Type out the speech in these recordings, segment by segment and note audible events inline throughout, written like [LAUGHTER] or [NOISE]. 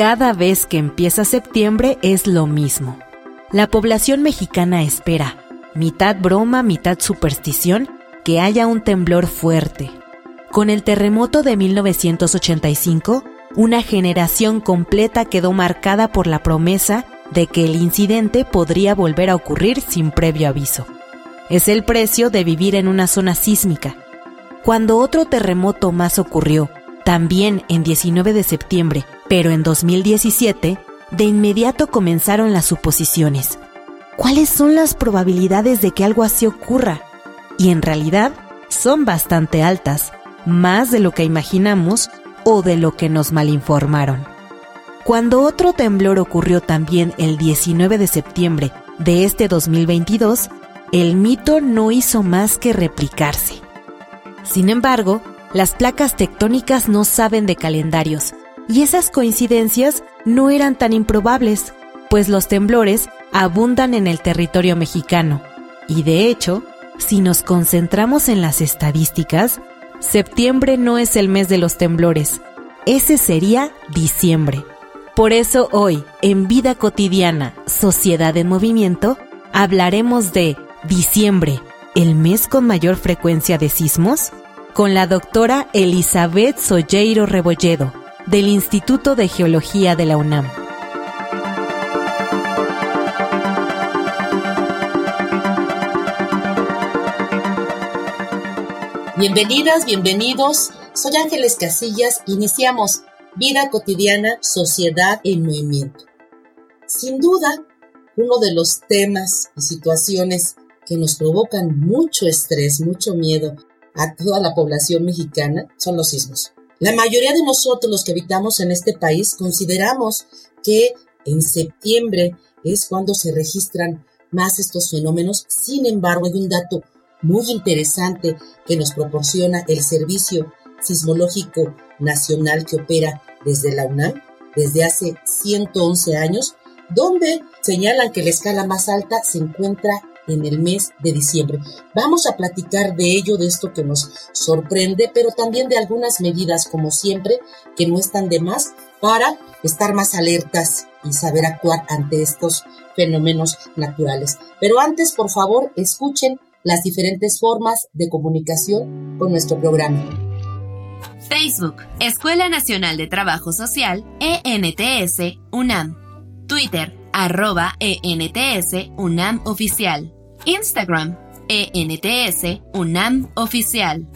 Cada vez que empieza septiembre es lo mismo. La población mexicana espera, mitad broma, mitad superstición, que haya un temblor fuerte. Con el terremoto de 1985, una generación completa quedó marcada por la promesa de que el incidente podría volver a ocurrir sin previo aviso. Es el precio de vivir en una zona sísmica. Cuando otro terremoto más ocurrió, también en 19 de septiembre, pero en 2017, de inmediato comenzaron las suposiciones. ¿Cuáles son las probabilidades de que algo así ocurra? Y en realidad son bastante altas, más de lo que imaginamos o de lo que nos malinformaron. Cuando otro temblor ocurrió también el 19 de septiembre de este 2022, el mito no hizo más que replicarse. Sin embargo, las placas tectónicas no saben de calendarios y esas coincidencias no eran tan improbables, pues los temblores abundan en el territorio mexicano. Y de hecho, si nos concentramos en las estadísticas, septiembre no es el mes de los temblores, ese sería diciembre. Por eso hoy, en Vida Cotidiana, Sociedad en Movimiento, hablaremos de diciembre, el mes con mayor frecuencia de sismos, con la doctora Elizabeth Solleiro Rebolledo, del Instituto de Geología de la UNAM. Bienvenidas, bienvenidos. Soy Ángeles Casillas. Iniciamos Vida cotidiana, sociedad en movimiento. Sin duda, uno de los temas y situaciones que nos provocan mucho estrés, mucho miedo a toda la población mexicana son los sismos. La mayoría de nosotros los que habitamos en este país consideramos que en septiembre es cuando se registran más estos fenómenos. Sin embargo, hay un dato muy interesante que nos proporciona el Servicio Sismológico Nacional que opera desde la UNAM desde hace 111 años, donde señalan que la escala más alta se encuentra en el mes de diciembre. Vamos a platicar de ello, de esto que nos sorprende, pero también de algunas medidas, como siempre, que no están de más para estar más alertas y saber actuar ante estos fenómenos naturales. Pero antes, por favor, escuchen las diferentes formas de comunicación con nuestro programa. Facebook, Escuela Nacional de Trabajo Social, ENTS, UNAM. Twitter, arroba ENTS, UNAM Oficial. Instagram, ENTS UNAM Oficial.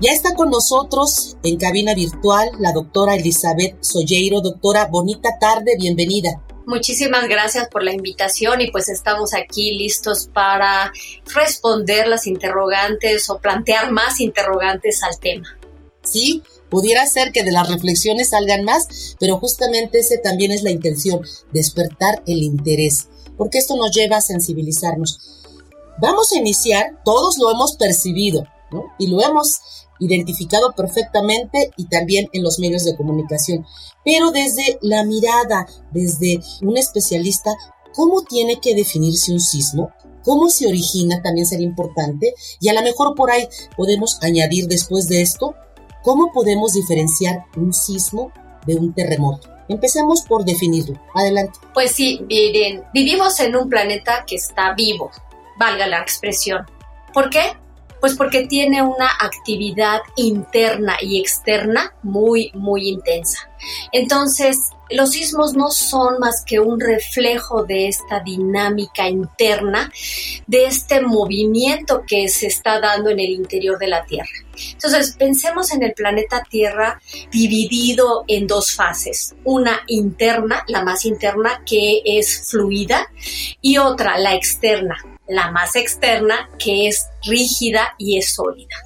Ya está con nosotros en cabina virtual la doctora Elizabeth Solleiro. Doctora, bonita tarde, bienvenida. Muchísimas gracias por la invitación y pues estamos aquí listos para responder las interrogantes o plantear más interrogantes al tema. Sí, Pudiera ser que de las reflexiones salgan más, pero justamente ese también es la intención, despertar el interés, porque esto nos lleva a sensibilizarnos. Vamos a iniciar, todos lo hemos percibido. Y lo hemos identificado perfectamente y también en los medios de comunicación, pero desde la mirada, desde un especialista, ¿cómo tiene que definirse un sismo? ¿Cómo se origina? También sería importante. Y a lo mejor por ahí podemos añadir después de esto ¿Cómo podemos diferenciar un sismo de un terremoto? Empecemos por definirlo. Adelante. Pues sí, miren, vivimos en un planeta que está vivo, valga la expresión. ¿Por qué? Pues porque tiene una actividad interna y externa muy, muy intensa. Entonces, los sismos no son más que un reflejo de esta dinámica interna, de este movimiento que se está dando en el interior de la Tierra. Entonces, pensemos en el planeta Tierra dividido en dos fases. Una interna, la más interna, que es fluida, y otra, la externa, la más externa, que es rígida y es sólida.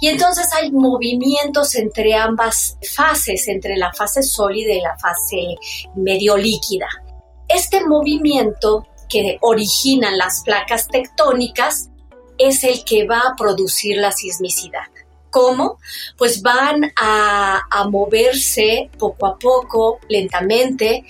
Y entonces hay movimientos entre ambas fases, entre la fase sólida y la fase medio líquida. Este movimiento que originan las placas tectónicas es el que va a producir la sismicidad. ¿Cómo? Pues van a, moverse poco a poco, lentamente,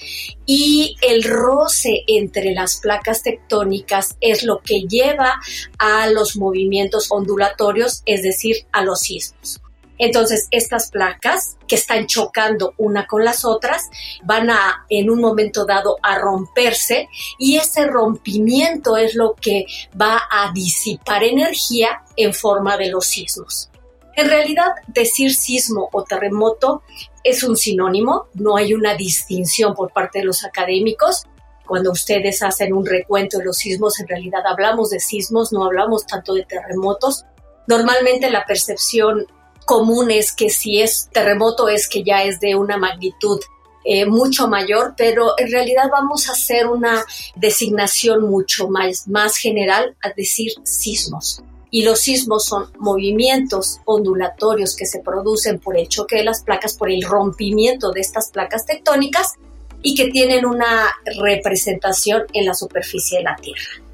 y el roce entre las placas tectónicas es lo que lleva a los movimientos ondulatorios, es decir, a los sismos. Entonces, estas placas que están chocando una con las otras van a, en un momento dado, a romperse y ese rompimiento es lo que va a disipar energía en forma de los sismos. En realidad, decir sismo o terremoto es un sinónimo, no hay una distinción por parte de los académicos. Cuando ustedes hacen un recuento de los sismos, en realidad hablamos de sismos, no hablamos tanto de terremotos. Normalmente la percepción común es que si es terremoto es que ya es de una magnitud eh, mucho mayor, pero en realidad vamos a hacer una designación mucho más, más general a decir sismos y los sismos son movimientos ondulatorios que se producen por el choque de las placas, por el rompimiento de estas placas tectónicas y que tienen una representación en la superficie de la Tierra.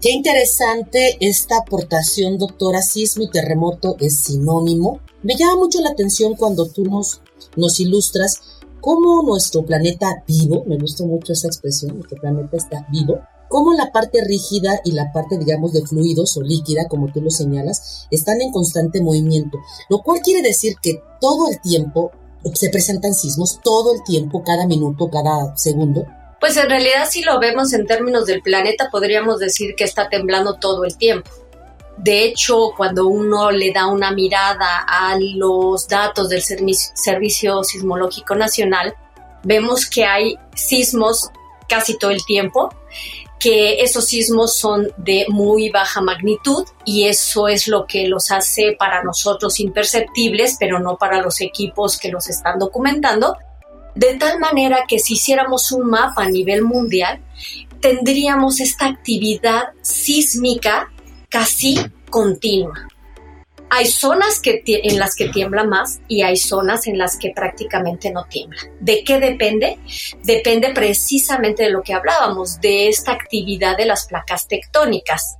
Qué interesante esta aportación, doctora. Sismo y terremoto es sinónimo. Me llama mucho la atención cuando tú nos, nos ilustras cómo nuestro planeta vivo, me gusta mucho esa expresión, nuestro planeta está vivo, cómo la parte rígida y la parte, digamos, de fluidos o líquida, como tú lo señalas, están en constante movimiento, lo cual quiere decir que todo el tiempo se presentan sismos, todo el tiempo, cada minuto, cada segundo. Pues en realidad si lo vemos en términos del planeta, podríamos decir que está temblando todo el tiempo. De hecho, cuando uno le da una mirada a los datos del Servicio Sismológico Nacional, vemos que hay sismos casi todo el tiempo que esos sismos son de muy baja magnitud y eso es lo que los hace para nosotros imperceptibles, pero no para los equipos que los están documentando. De tal manera que si hiciéramos un mapa a nivel mundial, tendríamos esta actividad sísmica casi continua. Hay zonas en las que tiembla más y hay zonas en las que prácticamente no tiembla. ¿De qué depende? Depende precisamente de lo que hablábamos, de esta actividad de las placas tectónicas.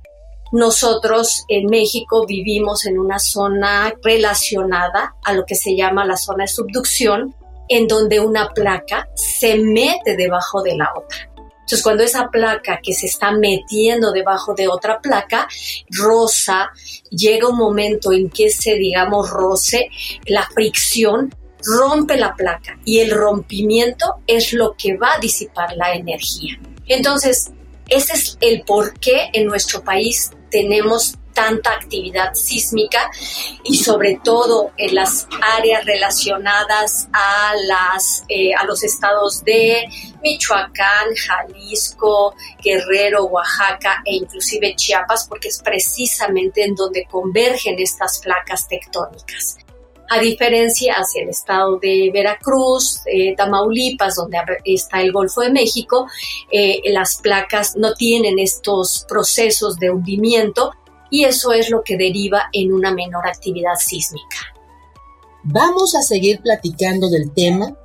Nosotros en México vivimos en una zona relacionada a lo que se llama la zona de subducción, en donde una placa se mete debajo de la otra. Entonces, cuando esa placa que se está metiendo debajo de otra placa, rosa, llega un momento en que ese, digamos, roce, la fricción rompe la placa y el rompimiento es lo que va a disipar la energía. Entonces, ese es el por qué en nuestro país tenemos tanta actividad sísmica y sobre todo en las áreas relacionadas a, las, eh, a los estados de Michoacán, Jalisco, Guerrero, Oaxaca e inclusive Chiapas, porque es precisamente en donde convergen estas placas tectónicas. A diferencia hacia el estado de Veracruz, eh, Tamaulipas, donde está el Golfo de México, eh, las placas no tienen estos procesos de hundimiento y eso es lo que deriva en una menor actividad sísmica. Vamos a seguir platicando del tema,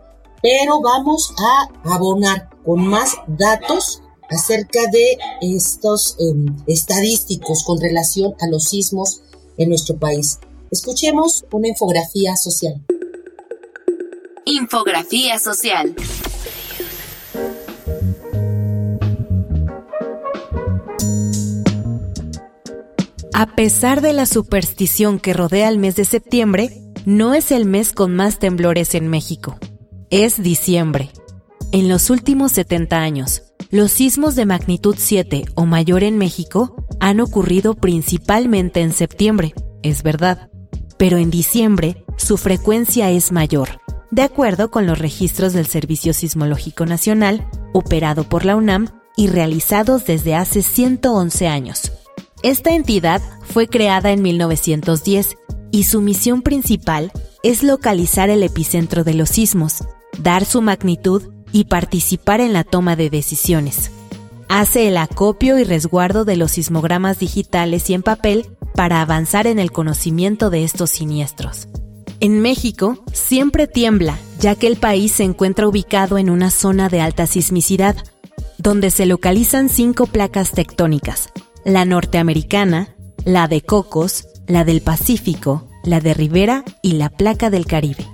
pero vamos a abonar con más datos acerca de estos em, estadísticos con relación a los sismos en nuestro país. Escuchemos una infografía social. Infografía social. A pesar de la superstición que rodea el mes de septiembre, no es el mes con más temblores en México. Es diciembre. En los últimos 70 años, los sismos de magnitud 7 o mayor en México han ocurrido principalmente en septiembre, es verdad, pero en diciembre su frecuencia es mayor. de acuerdo con los registros del Servicio Sismológico Nacional, operado por la UNAM y realizados desde hace 111 años. Esta entidad fue creada en 1910 y su misión principal es localizar el epicentro de los sismos, dar su magnitud y participar en la toma de decisiones. Hace el acopio y resguardo de los sismogramas digitales y en papel para avanzar en el conocimiento de estos siniestros. En México siempre tiembla, ya que el país se encuentra ubicado en una zona de alta sismicidad, donde se localizan cinco placas tectónicas, la norteamericana, la de Cocos, la del Pacífico, la de Rivera y la placa del Caribe.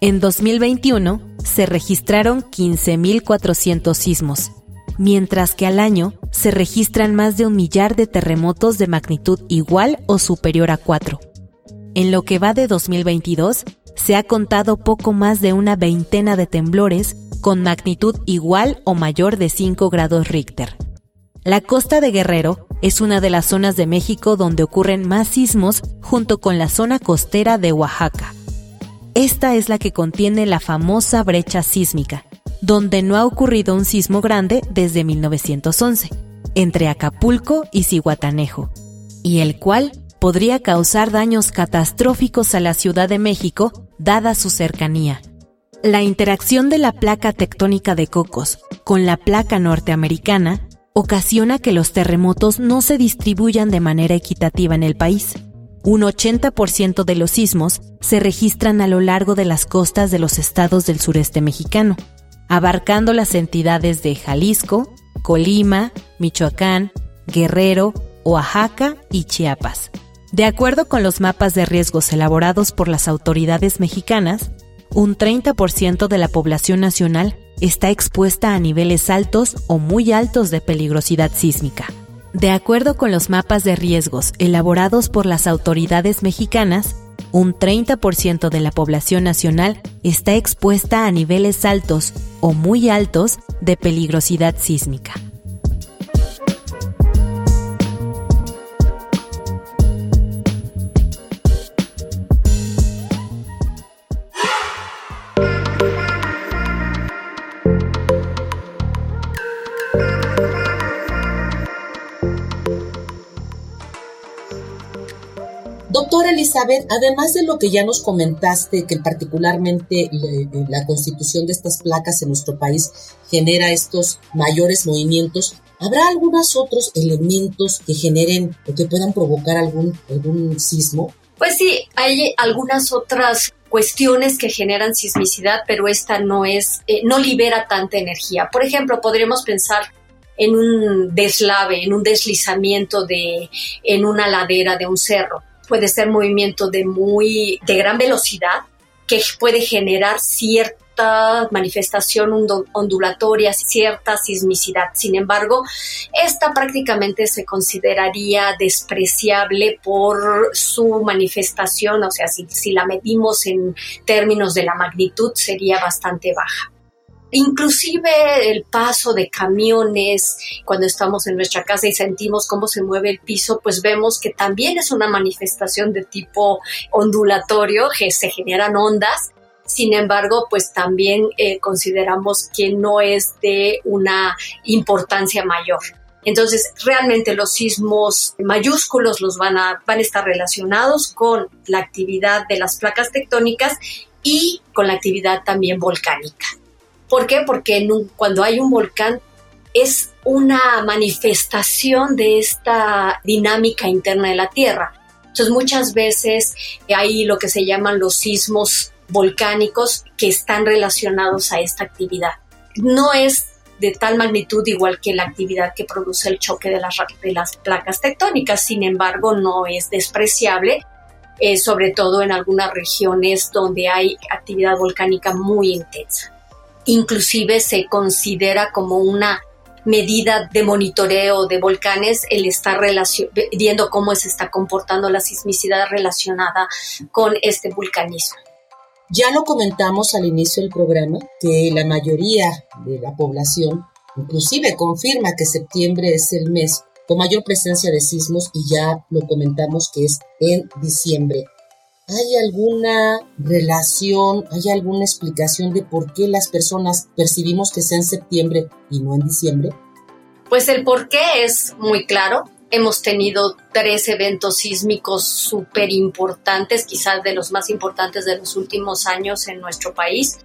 En 2021 se registraron 15.400 sismos, mientras que al año se registran más de un millar de terremotos de magnitud igual o superior a 4. En lo que va de 2022, se ha contado poco más de una veintena de temblores con magnitud igual o mayor de 5 grados Richter. La costa de Guerrero es una de las zonas de México donde ocurren más sismos junto con la zona costera de Oaxaca. Esta es la que contiene la famosa brecha sísmica, donde no ha ocurrido un sismo grande desde 1911, entre Acapulco y Cihuatanejo, y el cual podría causar daños catastróficos a la Ciudad de México dada su cercanía. La interacción de la placa tectónica de Cocos con la placa norteamericana ocasiona que los terremotos no se distribuyan de manera equitativa en el país. Un 80% de los sismos se registran a lo largo de las costas de los estados del sureste mexicano, abarcando las entidades de Jalisco, Colima, Michoacán, Guerrero, Oaxaca y Chiapas. De acuerdo con los mapas de riesgos elaborados por las autoridades mexicanas, un 30% de la población nacional está expuesta a niveles altos o muy altos de peligrosidad sísmica. De acuerdo con los mapas de riesgos elaborados por las autoridades mexicanas, un 30% de la población nacional está expuesta a niveles altos o muy altos de peligrosidad sísmica. Elizabeth, además de lo que ya nos comentaste, que particularmente la constitución de estas placas en nuestro país genera estos mayores movimientos, ¿habrá algunos otros elementos que generen o que puedan provocar algún, sismo? Pues sí, hay algunas otras cuestiones que generan sismicidad, pero esta no es, eh, no libera tanta energía. Por ejemplo, podríamos pensar en un deslave, en un deslizamiento de, en una ladera de un cerro puede ser movimiento de muy de gran velocidad que puede generar cierta manifestación ondulatoria, cierta sismicidad. Sin embargo, esta prácticamente se consideraría despreciable por su manifestación, o sea, si, si la medimos en términos de la magnitud, sería bastante baja. Inclusive el paso de camiones, cuando estamos en nuestra casa y sentimos cómo se mueve el piso, pues vemos que también es una manifestación de tipo ondulatorio, que se generan ondas. Sin embargo, pues también eh, consideramos que no es de una importancia mayor. Entonces, realmente los sismos mayúsculos los van a, van a estar relacionados con la actividad de las placas tectónicas y con la actividad también volcánica. ¿Por qué? Porque cuando hay un volcán es una manifestación de esta dinámica interna de la Tierra. Entonces muchas veces hay lo que se llaman los sismos volcánicos que están relacionados a esta actividad. No es de tal magnitud igual que la actividad que produce el choque de las, placas tectónicas, sin embargo no es despreciable, eh, sobre todo en algunas regiones donde hay actividad volcánica muy intensa inclusive se considera como una medida de monitoreo de volcanes el estar viendo cómo se está comportando la sismicidad relacionada con este vulcanismo. Ya lo comentamos al inicio del programa que la mayoría de la población inclusive confirma que septiembre es el mes con mayor presencia de sismos y ya lo comentamos que es en diciembre. ¿Hay alguna relación, hay alguna explicación de por qué las personas percibimos que sea en septiembre y no en diciembre? Pues el por qué es muy claro. Hemos tenido tres eventos sísmicos súper importantes, quizás de los más importantes de los últimos años en nuestro país,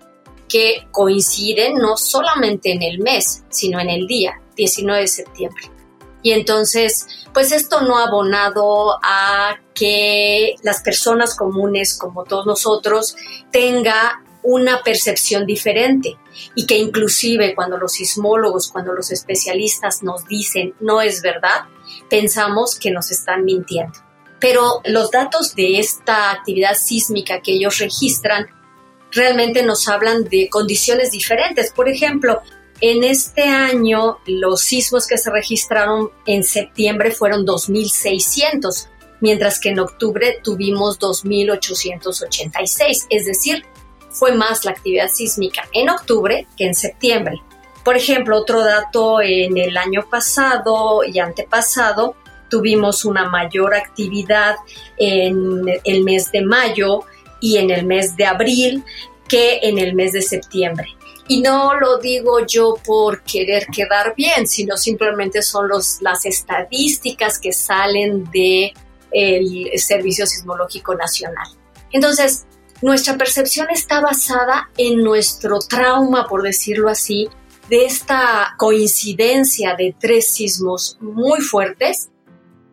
que coinciden no solamente en el mes, sino en el día, 19 de septiembre. Y entonces, pues esto no ha abonado a que las personas comunes, como todos nosotros, tenga una percepción diferente y que inclusive cuando los sismólogos, cuando los especialistas nos dicen no es verdad, pensamos que nos están mintiendo. Pero los datos de esta actividad sísmica que ellos registran realmente nos hablan de condiciones diferentes. Por ejemplo, en este año los sismos que se registraron en septiembre fueron 2.600, mientras que en octubre tuvimos 2.886, es decir, fue más la actividad sísmica en octubre que en septiembre. Por ejemplo, otro dato, en el año pasado y antepasado tuvimos una mayor actividad en el mes de mayo y en el mes de abril que en el mes de septiembre. Y no lo digo yo por querer quedar bien, sino simplemente son las estadísticas que salen del el Servicio Sismológico Nacional. Entonces, nuestra percepción está basada en nuestro trauma, por decirlo así, de esta coincidencia de tres sismos muy fuertes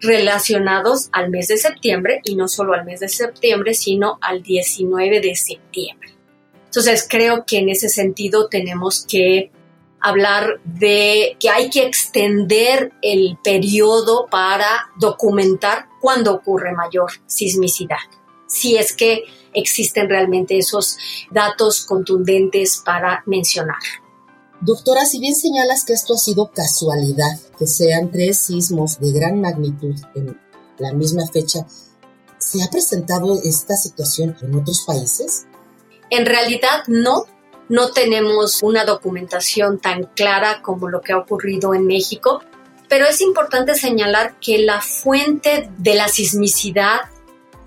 relacionados al mes de septiembre y no solo al mes de septiembre, sino al 19 de septiembre. Entonces creo que en ese sentido tenemos que hablar de que hay que extender el periodo para documentar cuándo ocurre mayor sismicidad, si es que existen realmente esos datos contundentes para mencionar. Doctora, si bien señalas que esto ha sido casualidad, que sean tres sismos de gran magnitud en la misma fecha, ¿se ha presentado esta situación en otros países? En realidad no, no tenemos una documentación tan clara como lo que ha ocurrido en México, pero es importante señalar que la fuente de la sismicidad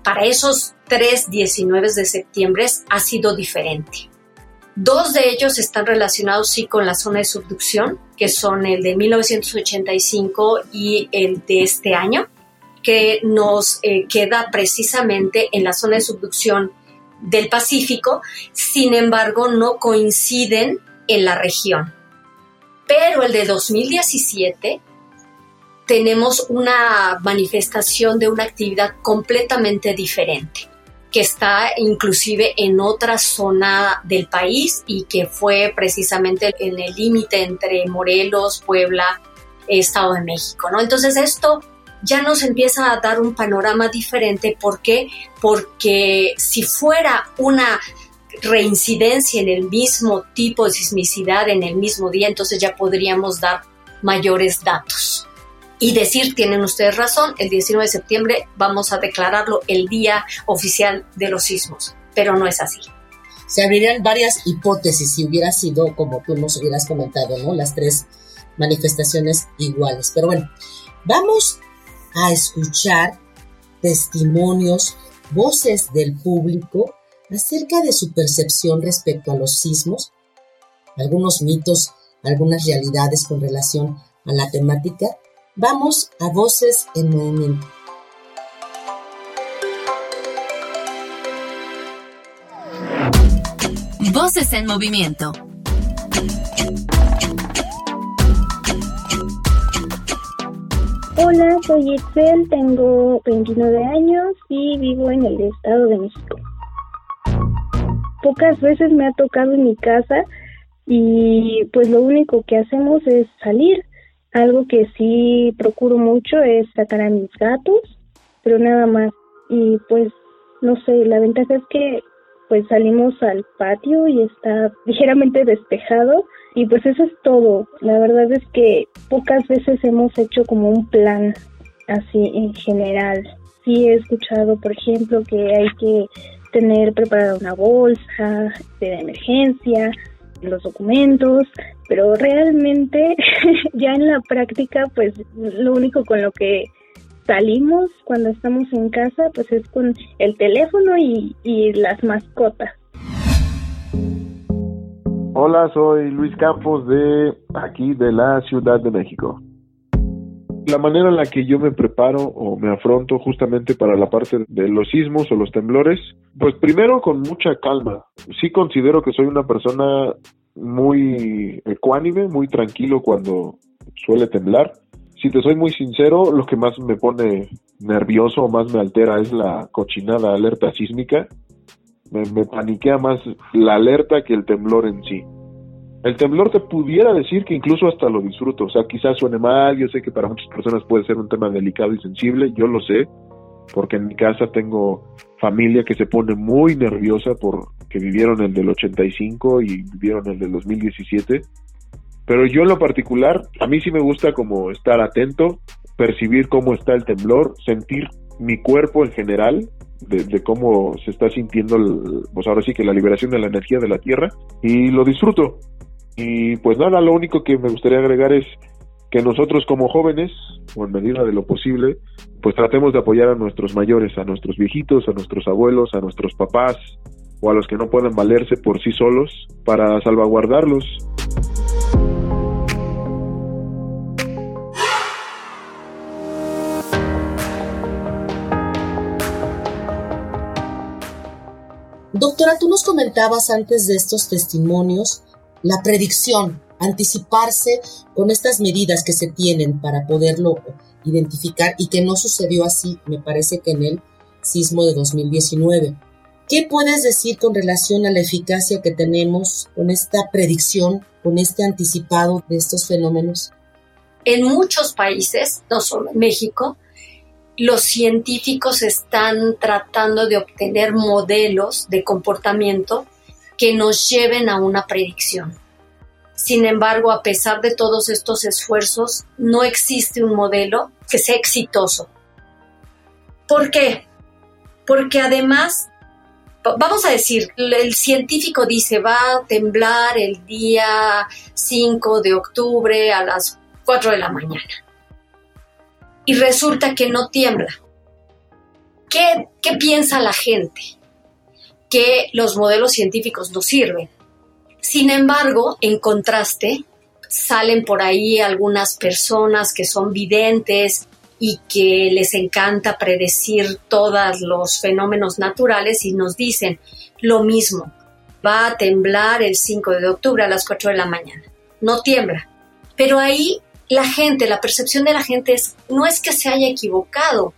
para esos tres 19 de septiembre ha sido diferente. Dos de ellos están relacionados sí con la zona de subducción, que son el de 1985 y el de este año, que nos eh, queda precisamente en la zona de subducción del Pacífico, sin embargo no coinciden en la región. Pero el de 2017 tenemos una manifestación de una actividad completamente diferente que está inclusive en otra zona del país y que fue precisamente en el límite entre Morelos, Puebla, Estado de México, ¿no? Entonces esto ya nos empieza a dar un panorama diferente. ¿Por qué? Porque si fuera una reincidencia en el mismo tipo de sismicidad en el mismo día, entonces ya podríamos dar mayores datos. Y decir, tienen ustedes razón, el 19 de septiembre vamos a declararlo el día oficial de los sismos, pero no es así. Se abrirían varias hipótesis si hubiera sido, como tú nos hubieras comentado, ¿no? Las tres manifestaciones iguales. Pero bueno, vamos a escuchar testimonios, voces del público acerca de su percepción respecto a los sismos, algunos mitos, algunas realidades con relación a la temática. Vamos a Voces en Movimiento. Voces en Movimiento Hola, soy Excel, tengo 29 años y vivo en el Estado de México. Pocas veces me ha tocado en mi casa y pues lo único que hacemos es salir. Algo que sí procuro mucho es sacar a mis gatos, pero nada más. Y pues no sé, la ventaja es que pues salimos al patio y está ligeramente despejado y pues eso es todo. La verdad es que pocas veces hemos hecho como un plan así en general. Sí he escuchado, por ejemplo, que hay que tener preparada una bolsa de emergencia, los documentos, pero realmente [LAUGHS] ya en la práctica pues lo único con lo que salimos cuando estamos en casa, pues es con el teléfono y, y las mascotas. Hola, soy Luis Campos de aquí de la Ciudad de México. La manera en la que yo me preparo o me afronto justamente para la parte de los sismos o los temblores, pues primero con mucha calma. Sí considero que soy una persona muy ecuánime, muy tranquilo cuando suele temblar. Si te soy muy sincero, lo que más me pone nervioso o más me altera es la cochinada alerta sísmica. Me, me paniquea más la alerta que el temblor en sí. El temblor te pudiera decir que incluso hasta lo disfruto, o sea, quizás suene mal, yo sé que para muchas personas puede ser un tema delicado y sensible, yo lo sé, porque en mi casa tengo familia que se pone muy nerviosa porque vivieron el del 85 y vivieron el del 2017, pero yo en lo particular, a mí sí me gusta como estar atento, percibir cómo está el temblor, sentir mi cuerpo en general, de, cómo se está sintiendo, pues ahora sí que la liberación de la energía de la Tierra, y lo disfruto. Y pues nada, lo único que me gustaría agregar es que nosotros como jóvenes, o en medida de lo posible, pues tratemos de apoyar a nuestros mayores, a nuestros viejitos, a nuestros abuelos, a nuestros papás o a los que no pueden valerse por sí solos para salvaguardarlos. Doctora, tú nos comentabas antes de estos testimonios la predicción, anticiparse con estas medidas que se tienen para poderlo identificar y que no sucedió así, me parece que en el sismo de 2019. ¿Qué puedes decir con relación a la eficacia que tenemos con esta predicción, con este anticipado de estos fenómenos? En muchos países, no solo en México, los científicos están tratando de obtener modelos de comportamiento que nos lleven a una predicción. Sin embargo, a pesar de todos estos esfuerzos, no existe un modelo que sea exitoso. ¿Por qué? Porque además, vamos a decir, el científico dice va a temblar el día 5 de octubre a las 4 de la mañana. Y resulta que no tiembla. ¿Qué, qué piensa la gente? que los modelos científicos no sirven. Sin embargo, en contraste, salen por ahí algunas personas que son videntes y que les encanta predecir todos los fenómenos naturales y nos dicen lo mismo, va a temblar el 5 de octubre a las 4 de la mañana. No tiembla. Pero ahí la gente, la percepción de la gente es, no es que se haya equivocado.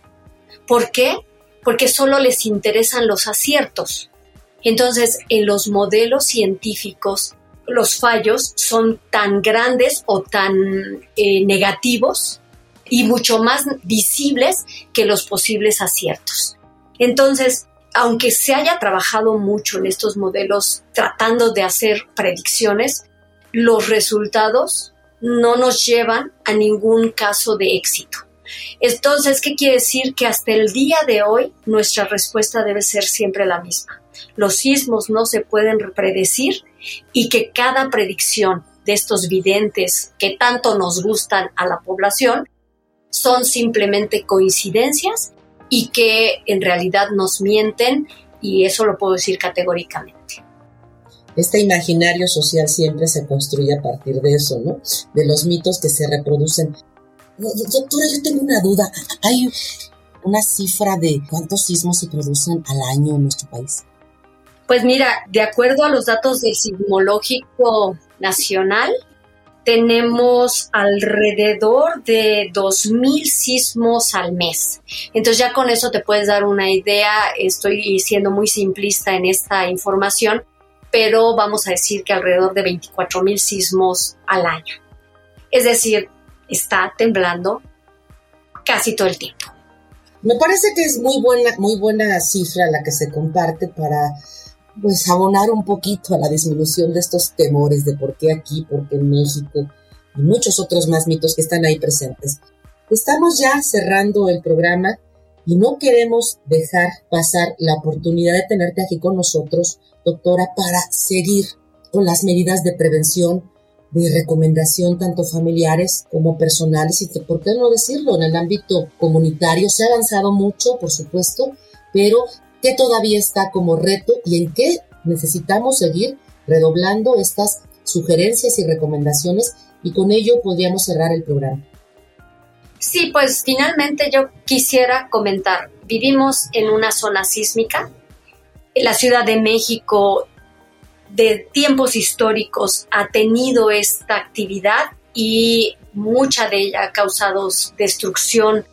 ¿Por qué? Porque solo les interesan los aciertos. Entonces, en los modelos científicos, los fallos son tan grandes o tan eh, negativos y mucho más visibles que los posibles aciertos. Entonces, aunque se haya trabajado mucho en estos modelos tratando de hacer predicciones, los resultados no nos llevan a ningún caso de éxito. Entonces, ¿qué quiere decir? Que hasta el día de hoy nuestra respuesta debe ser siempre la misma los sismos no se pueden predecir y que cada predicción de estos videntes que tanto nos gustan a la población son simplemente coincidencias y que en realidad nos mienten y eso lo puedo decir categóricamente. Este imaginario social siempre se construye a partir de eso, ¿no? De los mitos que se reproducen. Doctora, yo tengo una duda. ¿Hay una cifra de cuántos sismos se producen al año en nuestro país? Pues mira, de acuerdo a los datos del Sismológico Nacional, tenemos alrededor de 2.000 sismos al mes. Entonces ya con eso te puedes dar una idea, estoy siendo muy simplista en esta información, pero vamos a decir que alrededor de 24.000 sismos al año. Es decir, está temblando casi todo el tiempo. Me parece que es muy buena, muy buena cifra la que se comparte para pues abonar un poquito a la disminución de estos temores de por qué aquí, por qué en México y muchos otros más mitos que están ahí presentes. Estamos ya cerrando el programa y no queremos dejar pasar la oportunidad de tenerte aquí con nosotros, doctora, para seguir con las medidas de prevención de recomendación tanto familiares como personales. Y por qué no decirlo en el ámbito comunitario se ha avanzado mucho por supuesto pero qué todavía está como reto y en qué necesitamos seguir redoblando estas sugerencias y recomendaciones y con ello podríamos cerrar el programa. Sí, pues finalmente yo quisiera comentar, vivimos en una zona sísmica, la Ciudad de México de tiempos históricos ha tenido esta actividad y mucha de ella ha causado destrucción,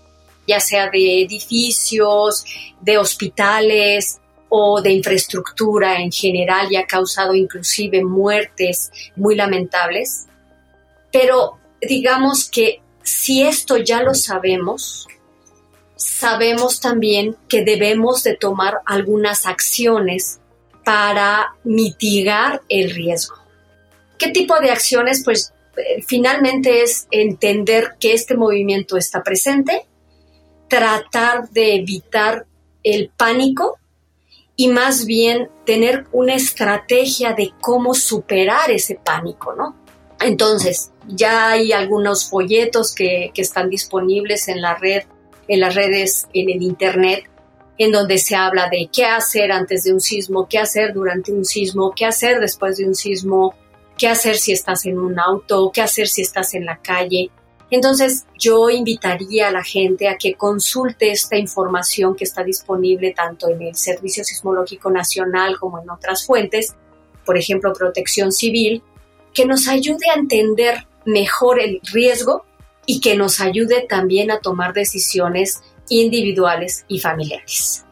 ya sea de edificios, de hospitales o de infraestructura en general y ha causado inclusive muertes muy lamentables. Pero digamos que si esto ya lo sabemos, sabemos también que debemos de tomar algunas acciones para mitigar el riesgo. ¿Qué tipo de acciones? Pues eh, finalmente es entender que este movimiento está presente, tratar de evitar el pánico y más bien tener una estrategia de cómo superar ese pánico, ¿no? Entonces, ya hay algunos folletos que, están disponibles en la red, en las redes, en el internet, en donde se habla de qué hacer antes de un sismo, qué hacer durante un sismo, qué hacer después de un sismo, qué hacer si estás en un auto, qué hacer si estás en la calle. Entonces yo invitaría a la gente a que consulte esta información que está disponible tanto en el Servicio Sismológico Nacional como en otras fuentes, por ejemplo Protección Civil, que nos ayude a entender mejor el riesgo y que nos ayude también a tomar decisiones individuales y familiares.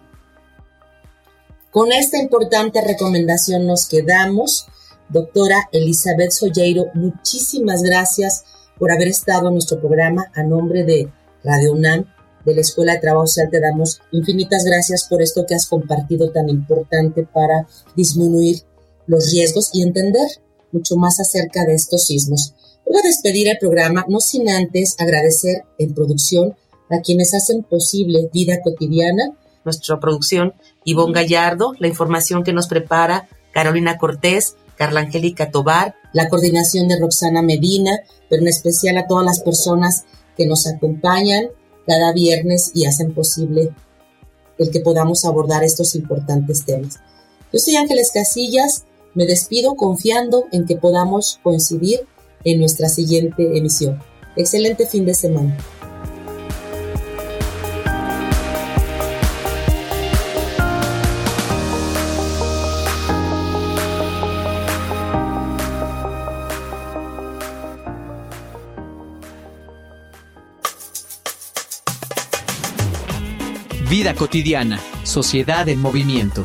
Con esta importante recomendación nos quedamos. Doctora Elizabeth Solleiro, muchísimas gracias por haber estado en nuestro programa a nombre de Radio UNAM, de la Escuela de Trabajo Social. Te damos infinitas gracias por esto que has compartido tan importante para disminuir los riesgos y entender mucho más acerca de estos sismos. Voy a despedir el programa, no sin antes agradecer en producción a quienes hacen posible vida cotidiana. Nuestra producción, Ivonne Gallardo, la información que nos prepara Carolina Cortés, Carla Angélica Tobar, la coordinación de Roxana Medina, pero en especial a todas las personas que nos acompañan cada viernes y hacen posible el que podamos abordar estos importantes temas. Yo soy Ángeles Casillas, me despido confiando en que podamos coincidir en nuestra siguiente emisión. Excelente fin de semana. Vida cotidiana, sociedad en movimiento.